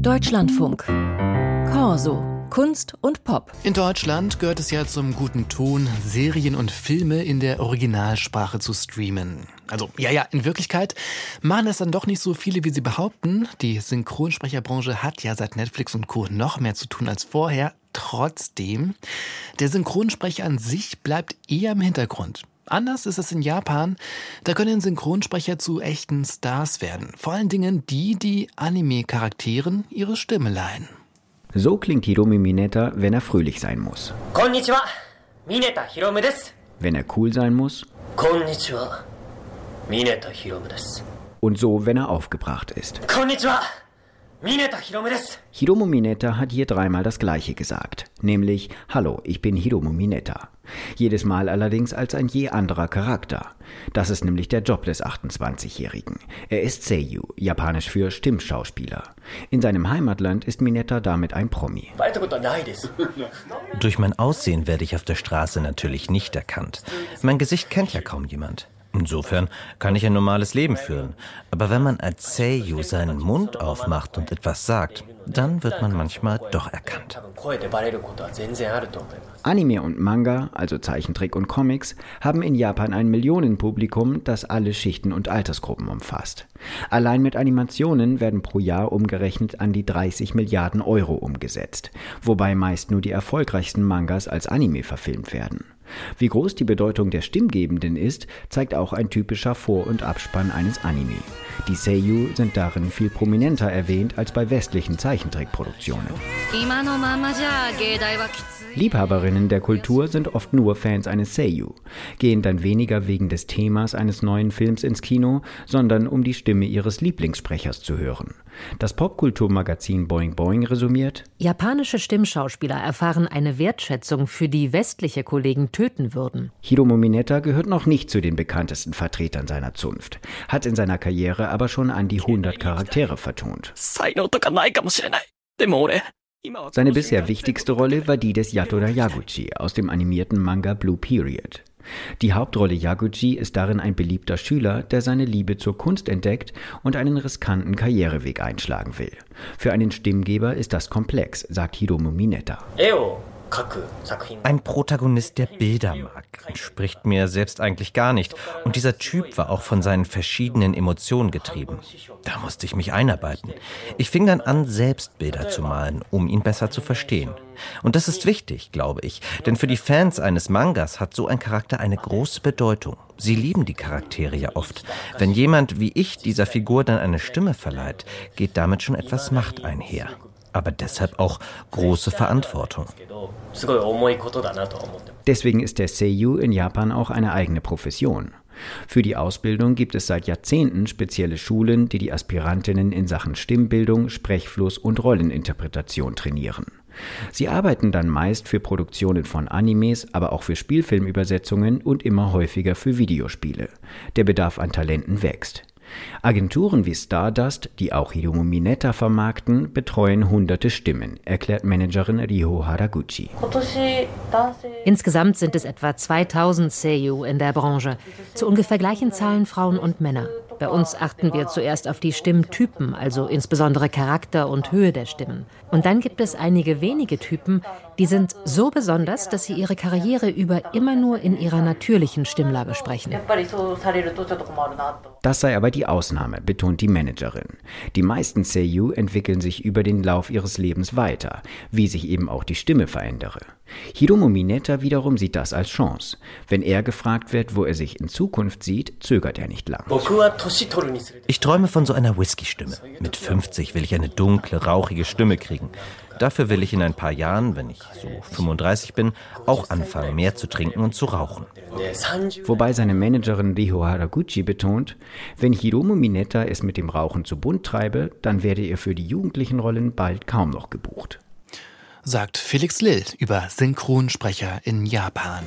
Deutschlandfunk. Corso. Kunst und Pop. In Deutschland gehört es ja zum guten Ton, Serien und Filme in der Originalsprache zu streamen. Also, ja, ja, in Wirklichkeit machen es dann doch nicht so viele, wie sie behaupten. Die Synchronsprecherbranche hat ja seit Netflix und Co. noch mehr zu tun als vorher. Trotzdem, der Synchronsprecher an sich bleibt eher im Hintergrund. Anders ist es in Japan. Da können Synchronsprecher zu echten Stars werden. Vor allen Dingen die, die Anime-Charakteren ihre Stimme leihen. So klingt Hiromi Mineta, wenn er fröhlich sein muss. Konnichiwa, Mineta Hiromu desu. Wenn er cool sein muss. Konnichiwa, Mineta Hiromu desu. Und so, wenn er aufgebracht ist. Konnichiwa, Hiromu Mineta hat hier dreimal das Gleiche gesagt, nämlich Hallo, ich bin Hiromu Mineta. Jedes Mal allerdings als ein je anderer Charakter. Das ist nämlich der Job des 28-Jährigen. Er ist Seiyu, japanisch für Stimmschauspieler. In seinem Heimatland ist Mineta damit ein Promi. Durch mein Aussehen werde ich auf der Straße natürlich nicht erkannt. Mein Gesicht kennt ja kaum jemand. Insofern kann ich ein normales Leben führen. Aber wenn man als Seiyu seinen Mund aufmacht und etwas sagt, dann wird man manchmal doch erkannt. Anime und Manga, also Zeichentrick und Comics, haben in Japan ein Millionenpublikum, das alle Schichten und Altersgruppen umfasst. Allein mit Animationen werden pro Jahr umgerechnet an die 30 Milliarden Euro umgesetzt, wobei meist nur die erfolgreichsten Mangas als Anime verfilmt werden. Wie groß die Bedeutung der Stimmgebenden ist, zeigt auch ein typischer Vor- und Abspann eines Anime. Die Seiyu sind darin viel prominenter erwähnt als bei westlichen Zeichentrickproduktionen. Liebhaberinnen der Kultur sind oft nur Fans eines Seiyu, gehen dann weniger wegen des Themas eines neuen Films ins Kino, sondern um die Stimme ihres Lieblingssprechers zu hören. Das Popkulturmagazin Boing Boing resümiert: Japanische Stimmschauspieler erfahren eine Wertschätzung, für die westliche Kollegen töten würden. Hiromu Mineta gehört noch nicht zu den bekanntesten Vertretern seiner Zunft, hat in seiner Karriere aber schon an die 100 Charaktere vertont. Seine bisher wichtigste Rolle war die des Yatoda Yaguchi aus dem animierten Manga Blue Period. Die Hauptrolle Yaguchi ist darin ein beliebter Schüler, der seine Liebe zur Kunst entdeckt und einen riskanten Karriereweg einschlagen will. Für einen Stimmgeber ist das komplex, sagt Hiromu Mineta. Ein Protagonist, der Bilder mag, entspricht mir selbst eigentlich gar nicht. Und dieser Typ war auch von seinen verschiedenen Emotionen getrieben. Da musste ich mich einarbeiten. Ich fing dann an, selbst Bilder zu malen, um ihn besser zu verstehen. Und das ist wichtig, glaube ich, denn für die Fans eines Mangas hat so ein Charakter eine große Bedeutung. Sie lieben die Charaktere ja oft. Wenn jemand wie ich dieser Figur dann eine Stimme verleiht, geht damit schon etwas Macht einher aber deshalb auch große Verantwortung. Deswegen ist der Seiyu in Japan auch eine eigene Profession. Für die Ausbildung gibt es seit Jahrzehnten spezielle Schulen, die die Aspirantinnen in Sachen Stimmbildung, Sprechfluss und Rolleninterpretation trainieren. Sie arbeiten dann meist für Produktionen von Animes, aber auch für Spielfilmübersetzungen und immer häufiger für Videospiele. Der Bedarf an Talenten wächst. Agenturen wie Stardust, die auch Hiromu Mineta vermarkten, betreuen hunderte Stimmen, erklärt Managerin Riho Haraguchi. Insgesamt sind es etwa 2000 Seiyu in der Branche, zu ungefähr gleichen Zahlen Frauen und Männer. Bei uns achten wir zuerst auf die Stimmtypen, also insbesondere Charakter und Höhe der Stimmen. Und dann gibt es einige wenige Typen, die sind so besonders, dass sie ihre Karriere über immer nur in ihrer natürlichen Stimmlage sprechen. Das sei aber die Ausnahme, betont die Managerin. Die meisten Seiyu entwickeln sich über den Lauf ihres Lebens weiter, wie sich eben auch die Stimme verändere. Hiromu Mineta wiederum sieht das als Chance. Wenn er gefragt wird, wo er sich in Zukunft sieht, zögert er nicht lang. Ich träume von so einer Whisky-Stimme. Mit 50 will ich eine dunkle, rauchige Stimme kriegen. Dafür will ich in ein paar Jahren, wenn ich so 35 bin, auch anfangen, mehr zu trinken und zu rauchen. Wobei seine Managerin Riho Haraguchi betont, wenn Hiromu Mineta es mit dem Rauchen zu bunt treibe, dann werde er für die jugendlichen Rollen bald kaum noch gebucht sagt Felix Lill über Synchronsprecher in Japan.